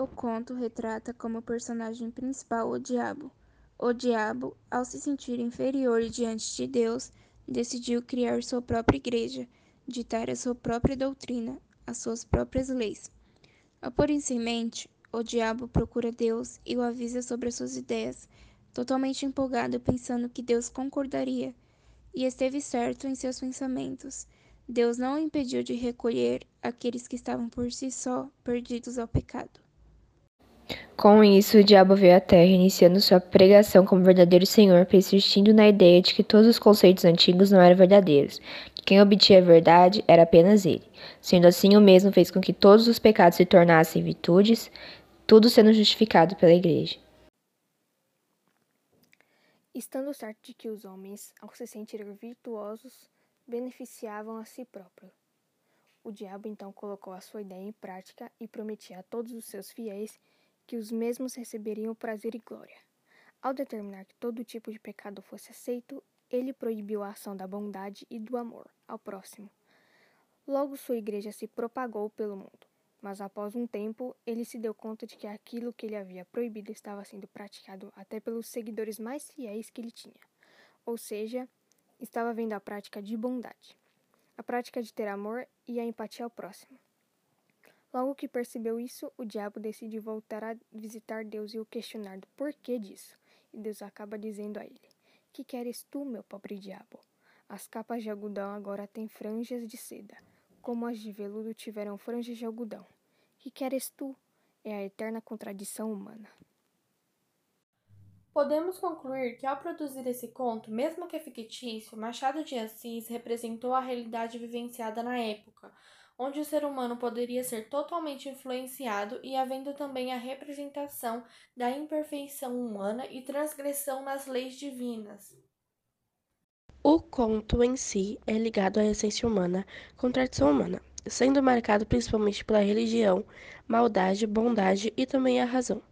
O conto retrata como personagem principal o diabo. O diabo, ao se sentir inferior diante de Deus, decidiu criar sua própria igreja, ditar a sua própria doutrina, as suas próprias leis. Ao pôr isso em mente, o diabo procura Deus e o avisa sobre as suas ideias, totalmente empolgado pensando que Deus concordaria, e esteve certo em seus pensamentos. Deus não o impediu de recolher aqueles que estavam por si só perdidos ao pecado. Com isso, o diabo veio à Terra, iniciando sua pregação como verdadeiro Senhor, persistindo na ideia de que todos os conceitos antigos não eram verdadeiros, que quem obtinha a verdade era apenas ele. Sendo assim, o mesmo fez com que todos os pecados se tornassem virtudes, tudo sendo justificado pela Igreja. Estando certo de que os homens, ao se sentirem virtuosos, beneficiavam a si próprios. O diabo então colocou a sua ideia em prática e prometia a todos os seus fiéis que os mesmos receberiam prazer e glória. Ao determinar que todo tipo de pecado fosse aceito, ele proibiu a ação da bondade e do amor ao próximo. Logo sua igreja se propagou pelo mundo, mas após um tempo ele se deu conta de que aquilo que ele havia proibido estava sendo praticado até pelos seguidores mais fiéis que ele tinha, ou seja, estava vendo a prática de bondade, a prática de ter amor e a empatia ao próximo. Logo que percebeu isso, o diabo decide voltar a visitar Deus e o questionar do porquê disso. E Deus acaba dizendo a ele: Que queres tu, meu pobre diabo? As capas de algodão agora têm franjas de seda, como as de veludo tiveram franjas de algodão. Que queres tu? É a eterna contradição humana. Podemos concluir que, ao produzir esse conto, mesmo que fictício, Machado de Assis representou a realidade vivenciada na época onde o ser humano poderia ser totalmente influenciado e havendo também a representação da imperfeição humana e transgressão nas leis divinas. O conto em si é ligado à essência humana, contradição humana, sendo marcado principalmente pela religião, maldade, bondade e também a razão.